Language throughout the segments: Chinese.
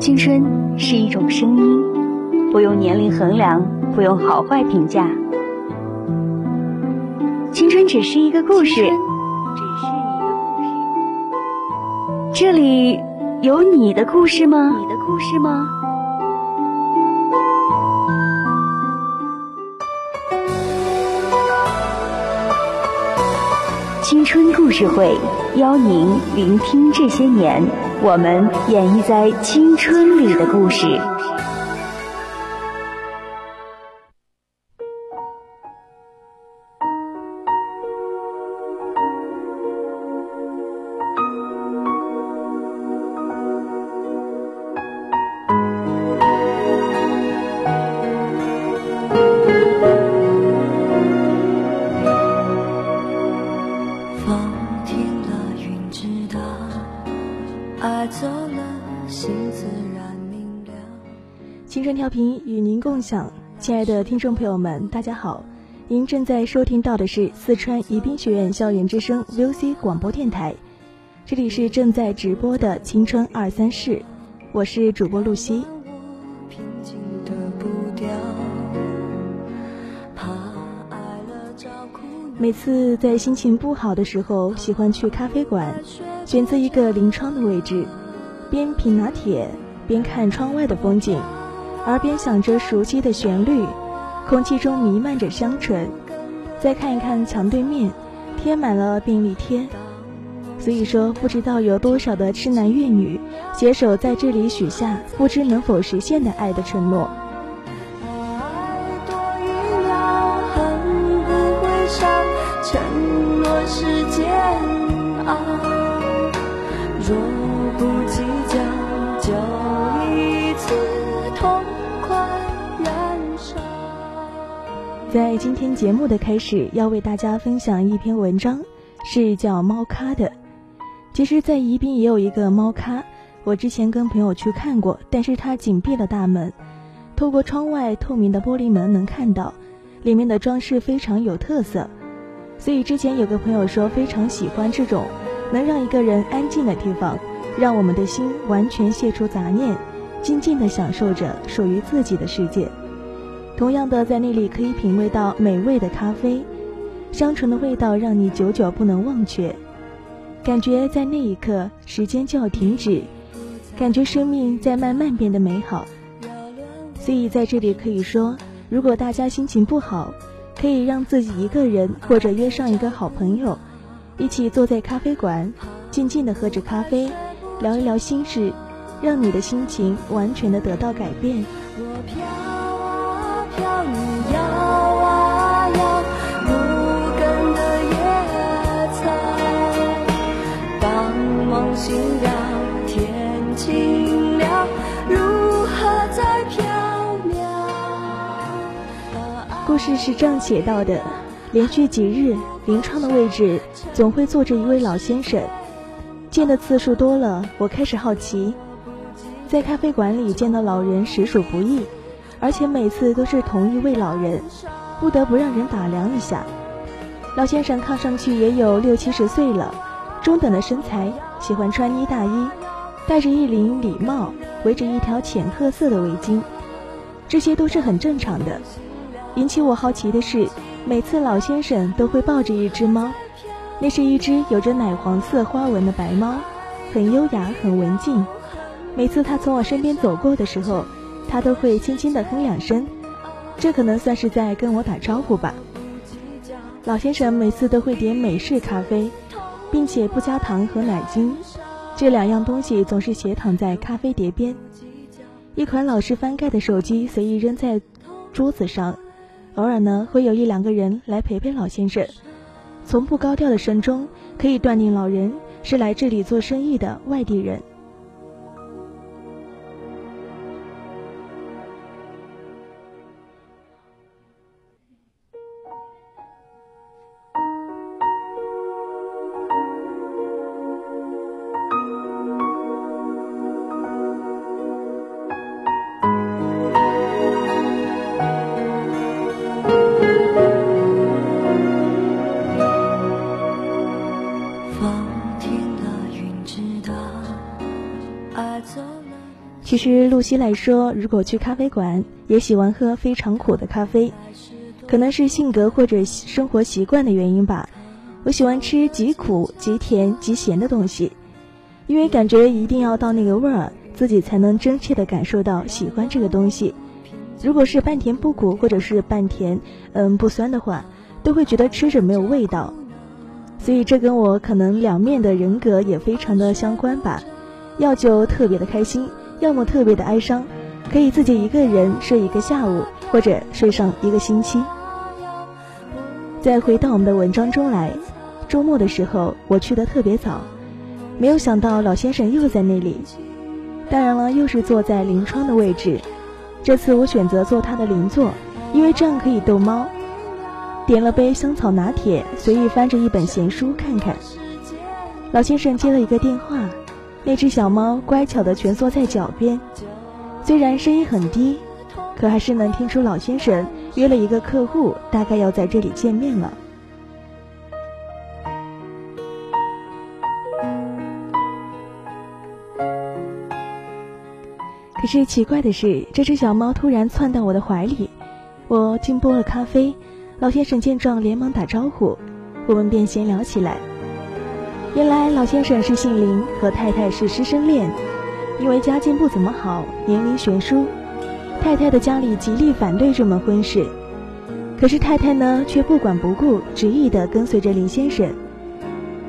青春是一种声音，不用年龄衡量，不用好坏评价。青春只是一个故事，只是一个故事。这里有你的故事吗？你的故事吗？青春故事会邀您聆听这些年我们演绎在青春里的故事。频与您共享，亲爱的听众朋友们，大家好！您正在收听到的是四川宜宾学院校园之声 VOC 广播电台，这里是正在直播的青春二三事，我是主播露西。每次在心情不好的时候，喜欢去咖啡馆，选择一个临窗的位置，边品拿铁边看窗外的风景。耳边响着熟悉的旋律，空气中弥漫着香醇。再看一看墙对面，贴满了便利贴。所以说，不知道有多少的痴男怨女携手在这里许下不知能否实现的爱的承诺。在今天节目的开始，要为大家分享一篇文章，是叫猫咖的。其实，在宜宾也有一个猫咖，我之前跟朋友去看过，但是它紧闭了大门，透过窗外透明的玻璃门能看到，里面的装饰非常有特色。所以之前有个朋友说非常喜欢这种能让一个人安静的地方，让我们的心完全卸除杂念，静静的享受着属于自己的世界。同样的，在那里可以品味到美味的咖啡，香醇的味道让你久久不能忘却，感觉在那一刻时间就要停止，感觉生命在慢慢变得美好。所以在这里可以说，如果大家心情不好，可以让自己一个人或者约上一个好朋友，一起坐在咖啡馆，静静的喝着咖啡，聊一聊心事，让你的心情完全的得到改变。事是这样写到的：连续几日，临窗的位置总会坐着一位老先生。见的次数多了，我开始好奇，在咖啡馆里见到老人实属不易。而且每次都是同一位老人，不得不让人打量一下。老先生看上去也有六七十岁了，中等的身材，喜欢穿呢大衣，戴着一顶礼帽，围着一条浅褐色的围巾，这些都是很正常的。引起我好奇的是，每次老先生都会抱着一只猫，那是一只有着奶黄色花纹的白猫，很优雅，很文静。每次他从我身边走过的时候。他都会轻轻地哼两声，这可能算是在跟我打招呼吧。老先生每次都会点美式咖啡，并且不加糖和奶精，这两样东西总是斜躺在咖啡碟边。一款老式翻盖的手机随意扔在桌子上，偶尔呢会有一两个人来陪陪老先生。从不高调的声中，可以断定老人是来这里做生意的外地人。露西来说，如果去咖啡馆，也喜欢喝非常苦的咖啡，可能是性格或者生活习惯的原因吧。我喜欢吃极苦、极甜、极咸的东西，因为感觉一定要到那个味儿，自己才能真切的感受到喜欢这个东西。如果是半甜不苦，或者是半甜嗯不酸的话，都会觉得吃着没有味道。所以这跟我可能两面的人格也非常的相关吧。要就特别的开心。要么特别的哀伤，可以自己一个人睡一个下午，或者睡上一个星期。再回到我们的文章中来，周末的时候我去的特别早，没有想到老先生又在那里。当然了，又是坐在临窗的位置。这次我选择坐他的邻座，因为这样可以逗猫。点了杯香草拿铁，随意翻着一本闲书看看。老先生接了一个电话。那只小猫乖巧地蜷缩在脚边，虽然声音很低，可还是能听出老先生约了一个客户，大概要在这里见面了。可是奇怪的是，这只小猫突然窜到我的怀里，我惊拨了咖啡，老先生见状连忙打招呼，我们便闲聊起来。原来老先生是姓林，和太太是师生恋。因为家境不怎么好，年龄悬殊，太太的家里极力反对这门婚事。可是太太呢，却不管不顾，执意的跟随着林先生。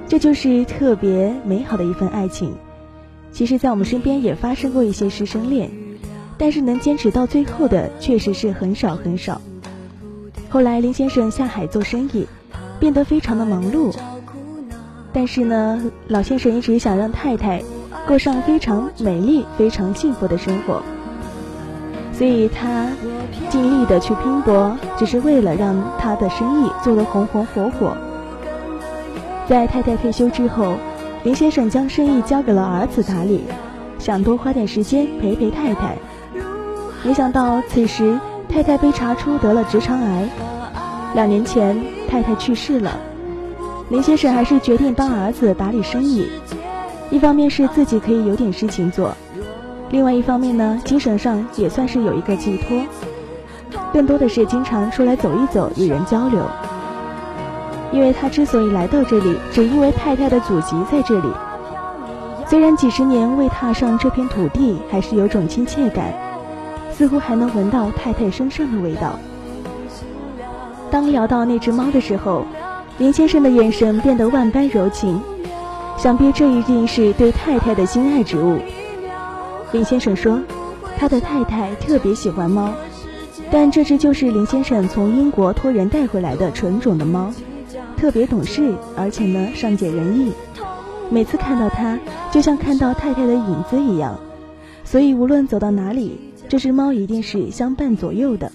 这就是特别美好的一份爱情。其实，在我们身边也发生过一些师生恋，但是能坚持到最后的，确实是很少很少。后来林先生下海做生意，变得非常的忙碌。但是呢，老先生一直想让太太过上非常美丽、非常幸福的生活，所以他尽力的去拼搏，只是为了让他的生意做得红红火火。在太太退休之后，林先生将生意交给了儿子打理，想多花点时间陪陪太太。没想到此时太太被查出得了直肠癌，两年前太太去世了。林先生还是决定帮儿子打理生意，一方面是自己可以有点事情做，另外一方面呢，精神上也算是有一个寄托，更多的是经常出来走一走，与人交流。因为他之所以来到这里，只因为太太的祖籍在这里。虽然几十年未踏上这片土地，还是有种亲切感，似乎还能闻到太太身上的味道。当聊到那只猫的时候。林先生的眼神变得万般柔情，想必这一定是对太太的心爱之物。林先生说，他的太太特别喜欢猫，但这只就是林先生从英国托人带回来的纯种的猫，特别懂事，而且呢善解人意。每次看到它，就像看到太太的影子一样，所以无论走到哪里，这只猫一定是相伴左右的。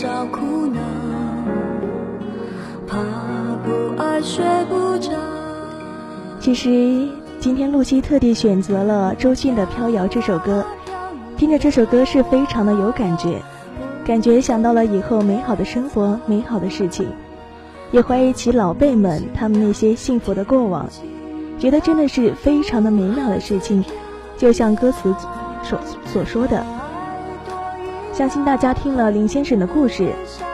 找苦恼，怕不爱睡不着。其实今天露西特地选择了周迅的《飘摇》这首歌，听着这首歌是非常的有感觉，感觉想到了以后美好的生活、美好的事情。也怀疑起老辈们他们那些幸福的过往，觉得真的是非常的美妙的事情，就像歌词所所说的。相信大家听了林先生的故事，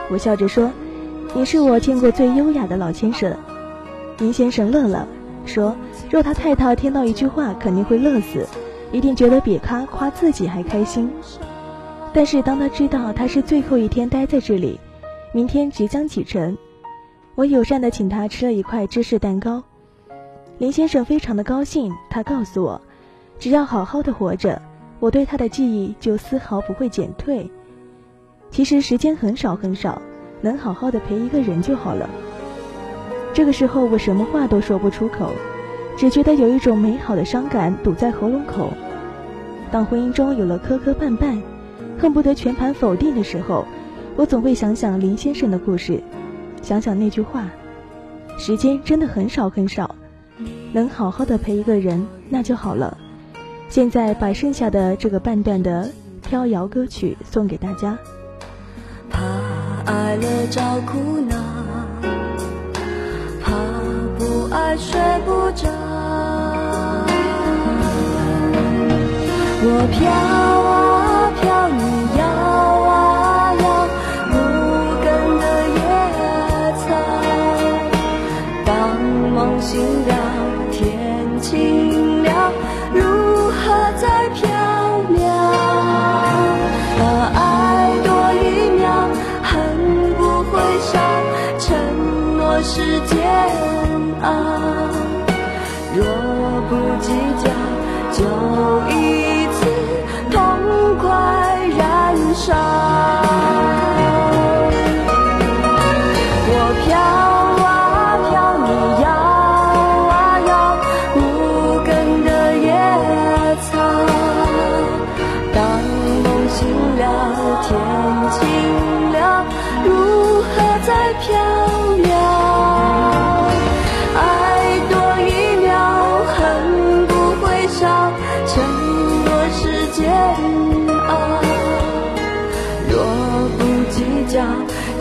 我笑着说：“你是我见过最优雅的老先生。”林先生乐了，说：“若他太太听到一句话，肯定会乐死，一定觉得比他夸自己还开心。但是当他知道他是最后一天待在这里，明天即将启程，我友善地请他吃了一块芝士蛋糕。林先生非常的高兴，他告诉我，只要好好的活着，我对他的记忆就丝毫不会减退。其实时间很少很少，能好好的陪一个人就好了。”这个时候，我什么话都说不出口，只觉得有一种美好的伤感堵在喉咙口。当婚姻中有了磕磕绊绊，恨不得全盘否定的时候，我总会想想林先生的故事，想想那句话：时间真的很少很少，能好好的陪一个人那就好了。现在把剩下的这个半段的飘摇歌曲送给大家。爱了找苦恼。怕不爱睡不着，我飘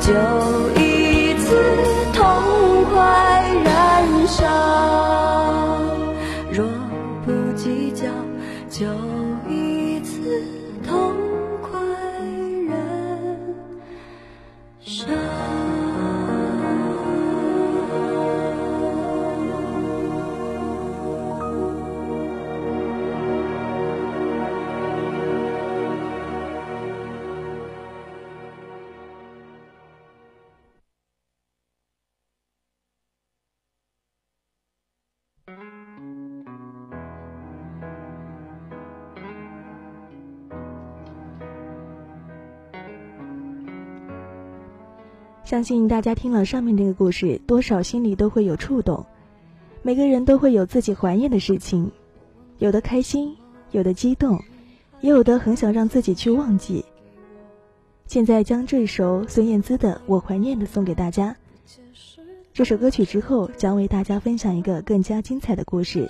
就相信大家听了上面这个故事，多少心里都会有触动。每个人都会有自己怀念的事情，有的开心，有的激动，也有的很想让自己去忘记。现在将这首孙燕姿的《我怀念的》送给大家。这首歌曲之后，将为大家分享一个更加精彩的故事。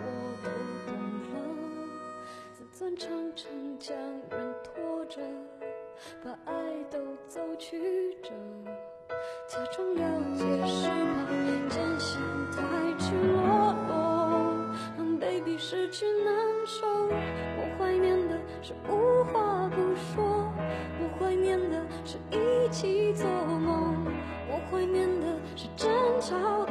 我都懂了，自尊常常将人拖着，把爱都走曲折，假装了解是怕艰辛太赤裸裸，让 baby 失去难受。我怀念的是无话不说，我怀念的是一起做梦，我怀念的是争吵以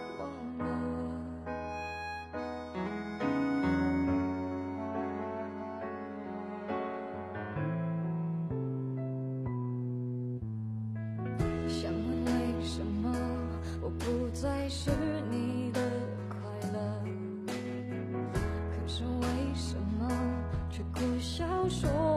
说。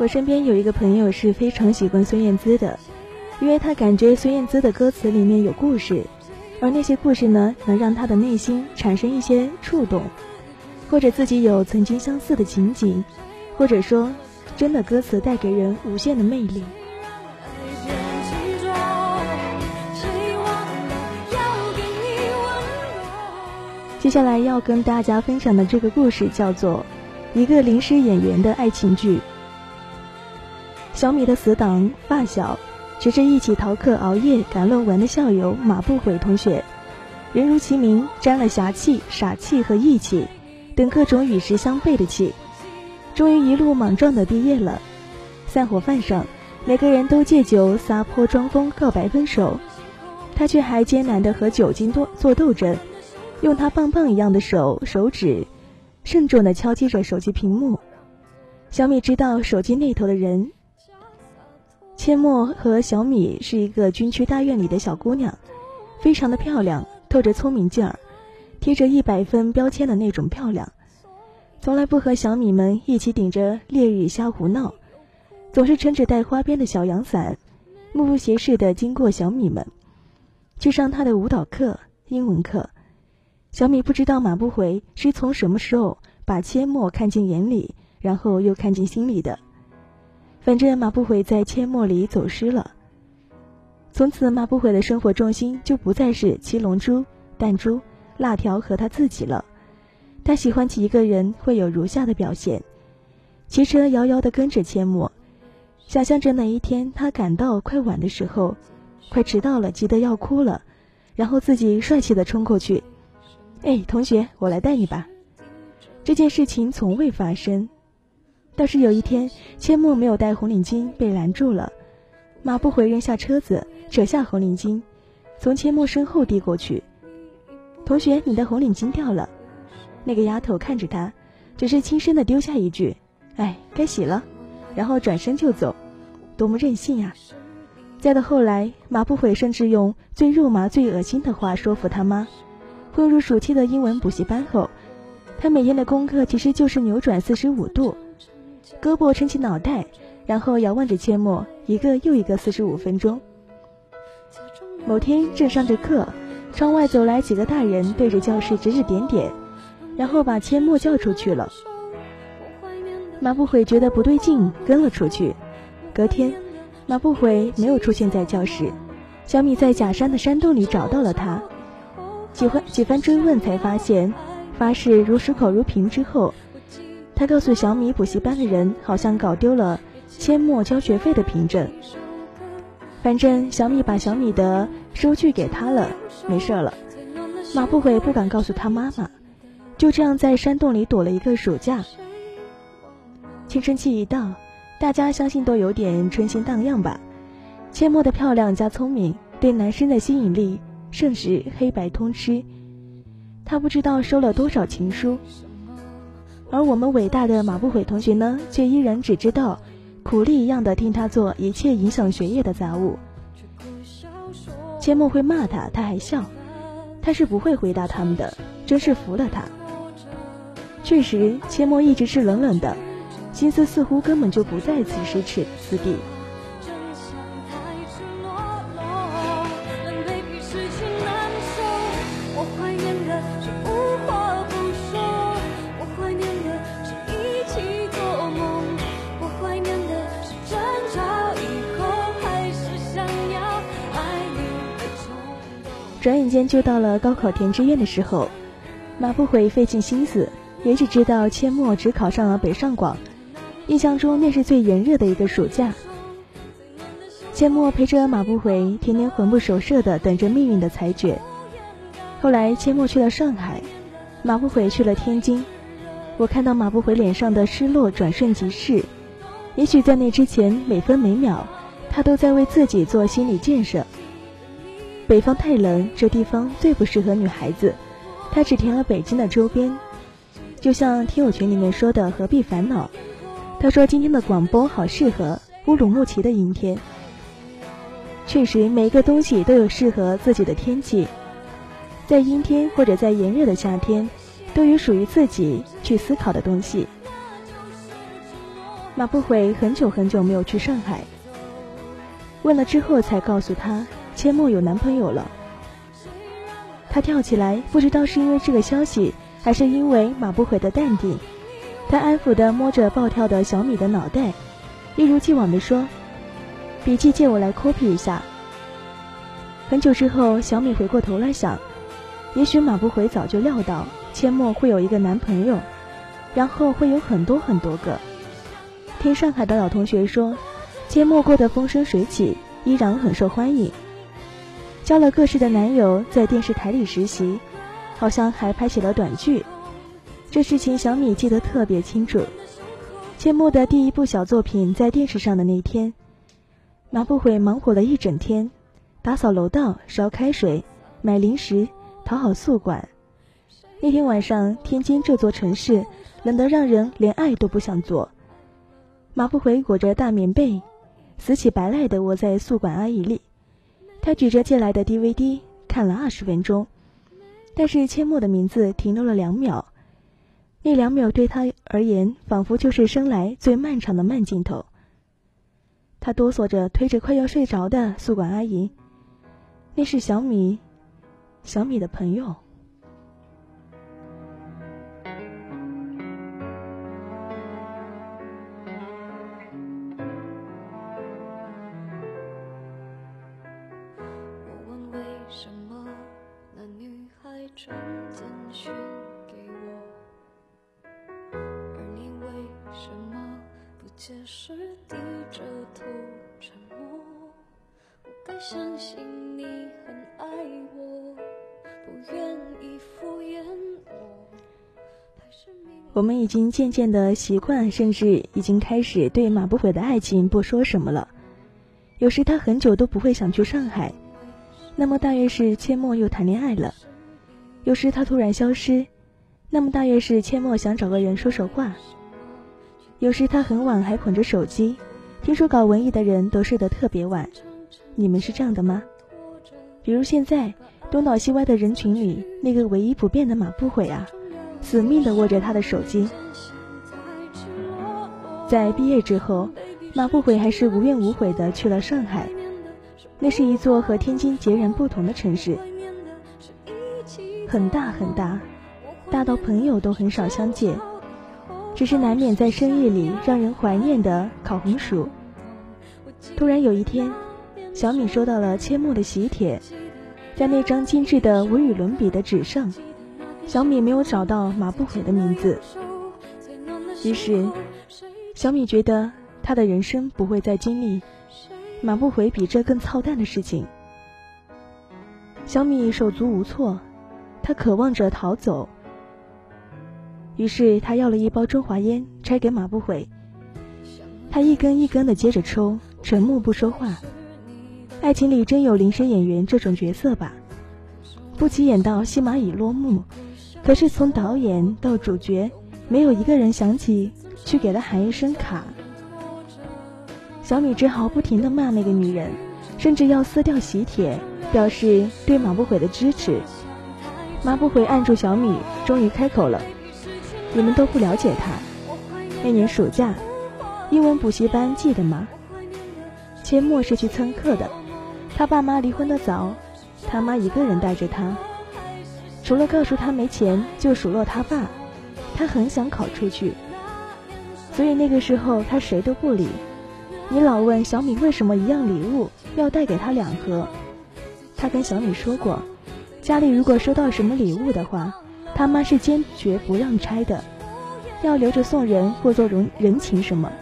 我身边有一个朋友是非常喜欢孙燕姿的，因为他感觉孙燕姿的歌词里面有故事，而那些故事呢，能让他的内心产生一些触动，或者自己有曾经相似的情景，或者说，真的歌词带给人无限的魅力。接下来要跟大家分享的这个故事叫做《一个临时演员的爱情剧》。小米的死党发小，只是一起逃课、熬夜赶论文的校友马不悔同学，人如其名，沾了侠气、傻气和义气等各种与时相悖的气，终于一路莽撞的毕业了。散伙饭上，每个人都借酒撒泼装疯告白分手，他却还艰难的和酒精多做斗争，用他棒棒一样的手手指，慎重的敲击着手机屏幕。小米知道手机那头的人。阡陌和小米是一个军区大院里的小姑娘，非常的漂亮，透着聪明劲儿，贴着一百分标签的那种漂亮。从来不和小米们一起顶着烈日瞎胡闹，总是撑着带花边的小阳伞，目不斜视的经过小米们，去上她的舞蹈课、英文课。小米不知道马不回是从什么时候把阡陌看进眼里，然后又看进心里的。反正马不悔在阡陌里走失了。从此，马不悔的生活重心就不再是七龙珠、弹珠、辣条和他自己了。他喜欢起一个人会有如下的表现：骑车遥遥地跟着阡陌，想象着哪一天他赶到快晚的时候，快迟到了，急得要哭了，然后自己帅气地冲过去：“哎，同学，我来带你吧。”这件事情从未发生。倒是有一天，阡陌没有戴红领巾被拦住了，马不回扔下车子，扯下红领巾，从阡陌身后递过去。同学，你的红领巾掉了。那个丫头看着他，只是轻声的丢下一句：“哎，该洗了。”然后转身就走，多么任性啊！再到后来，马不悔甚至用最肉麻、最恶心的话说服他妈。混入暑期的英文补习班后，他每天的功课其实就是扭转四十五度。胳膊撑起脑袋，然后遥望着阡陌，一个又一个四十五分钟。某天正上着课，窗外走来几个大人，对着教室指指点点，然后把阡陌叫出去了。马不悔觉得不对劲，跟了出去。隔天，马不悔没有出现在教室，小米在假山的山洞里找到了他，几番几番追问才发现，发誓如守口如瓶之后。他告诉小米，补习班的人好像搞丢了阡陌交学费的凭证。反正小米把小米的收据给他了，没事了。马不悔不敢告诉他妈妈，就这样在山洞里躲了一个暑假。青春期一到，大家相信都有点春心荡漾吧。阡陌的漂亮加聪明，对男生的吸引力甚是黑白通吃。他不知道收了多少情书。而我们伟大的马不悔同学呢，却依然只知道苦力一样的听他做一切影响学业的杂物。阡陌会骂他，他还笑，他是不会回答他们的，真是服了他。确实，阡陌一直是冷冷的，心思似乎根本就不在此时此此地。间就到了高考填志愿的时候，马不悔费尽心思，也只知道阡陌只考上了北上广。印象中那是最炎热的一个暑假。阡陌陪着马不悔，天天魂不守舍的等着命运的裁决。后来阡陌去了上海，马不悔去了天津。我看到马不悔脸上的失落转瞬即逝，也许在那之前每分每秒，他都在为自己做心理建设。北方太冷，这地方最不适合女孩子。他只填了北京的周边，就像听友群里面说的，何必烦恼？他说今天的广播好适合乌鲁木齐的阴天。确实，每一个东西都有适合自己的天气，在阴天或者在炎热的夏天，都有属于自己去思考的东西。马不悔很久很久没有去上海，问了之后才告诉他，阡陌有男朋友了。他跳起来，不知道是因为这个消息，还是因为马不悔的淡定。他安抚地摸着暴跳的小米的脑袋，一如既往地说：“笔记借我来 copy 一下。”很久之后，小米回过头来想，也许马不悔早就料到阡陌会有一个男朋友，然后会有很多很多个。听上海的老同学说，阡陌过得风生水起，依然很受欢迎。交了各式的男友，在电视台里实习，好像还拍起了短剧。这事情小米记得特别清楚。阡陌的第一部小作品在电视上的那天，马不悔忙活了一整天，打扫楼道、烧开水、买零食、讨好宿管。那天晚上，天津这座城市冷得让人连爱都不想做。马不悔裹着大棉被，死乞白赖地窝在宿管阿姨里。他举着借来的 DVD 看了二十分钟，但是阡陌的名字停留了两秒，那两秒对他而言仿佛就是生来最漫长的慢镜头。他哆嗦着推着快要睡着的宿管阿姨，那是小米，小米的朋友。相信你很爱我们已经渐渐的习惯，甚至已经开始对马不悔的爱情不说什么了。有时他很久都不会想去上海，那么大约是阡陌又谈恋爱了；有时他突然消失，那么大约是阡陌想找个人说说话；有时他很晚还捧着手机，听说搞文艺的人都睡得特别晚。你们是这样的吗？比如现在东倒西歪的人群里，那个唯一不变的马不悔啊！死命的握着他的手机。在毕业之后，马不悔还是无怨无悔的去了上海。那是一座和天津截然不同的城市，很大很大，大到朋友都很少相见，只是难免在深夜里让人怀念的烤红薯。突然有一天，小米收到了阡陌的喜帖，在那张精致的无与伦比的纸上。小米没有找到马不悔的名字，于是小米觉得他的人生不会再经历马不悔比这更操蛋的事情。小米手足无措，他渴望着逃走，于是他要了一包中华烟，拆给马不悔。他一根一根的接着抽，沉默不说话。爱情里真有临时演员这种角色吧？不起眼到戏码已落幕。可是从导演到主角，没有一个人想起去给他喊一声卡。小米只好不停的骂那个女人，甚至要撕掉喜帖，表示对马不悔的支持。马不悔按住小米，终于开口了：“你们都不了解他。那年暑假，英文补习班记得吗？阡陌是去蹭课的，他爸妈离婚的早，他妈一个人带着他。”除了告诉他没钱，就数落他爸。他很想考出去，所以那个时候他谁都不理。你老问小米为什么一样礼物要带给他两盒，他跟小米说过，家里如果收到什么礼物的话，他妈是坚决不让拆的，要留着送人或做人人情什么。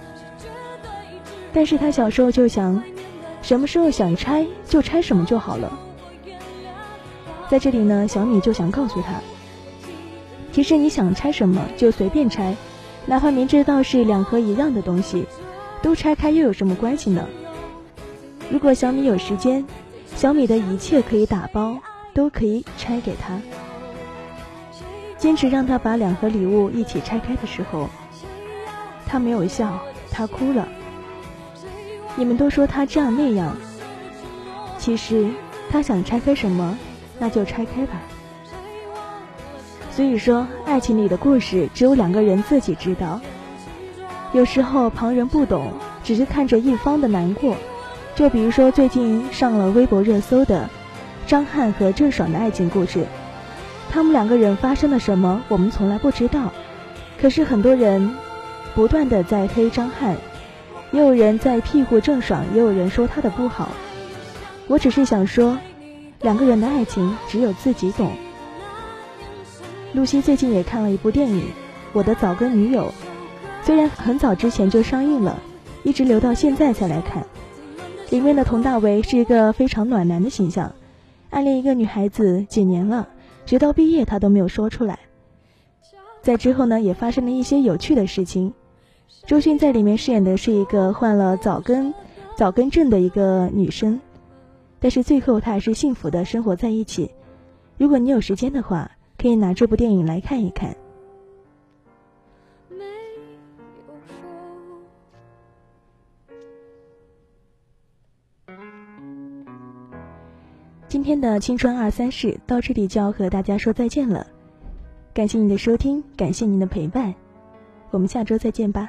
但是他小时候就想，什么时候想拆就拆什么就好了。在这里呢，小米就想告诉他，其实你想拆什么就随便拆，哪怕明知道是两盒一样的东西，都拆开又有什么关系呢？如果小米有时间，小米的一切可以打包，都可以拆给他。坚持让他把两盒礼物一起拆开的时候，他没有笑，他哭了。你们都说他这样那样，其实他想拆开什么？那就拆开吧。所以说，爱情里的故事只有两个人自己知道。有时候旁人不懂，只是看着一方的难过。就比如说最近上了微博热搜的张翰和郑爽的爱情故事，他们两个人发生了什么，我们从来不知道。可是很多人不断的在黑张翰，也有人在庇护郑爽，也有人说他的不好。我只是想说，两个人的爱情只有自己懂。露西最近也看了一部电影《我的早更女友》，虽然很早之前就上映了，一直留到现在才来看。里面的佟大为是一个非常暖男的形象，暗恋一个女孩子几年了，直到毕业他都没有说出来。在之后呢，也发生了一些有趣的事情。周迅在里面饰演的是一个患了早更早更症的一个女生，但是最后她还是幸福的生活在一起。如果你有时间的话，可以拿这部电影来看一看。今天的青春二三事到这里就要和大家说再见了，感谢您的收听，感谢您的陪伴，我们下周再见吧。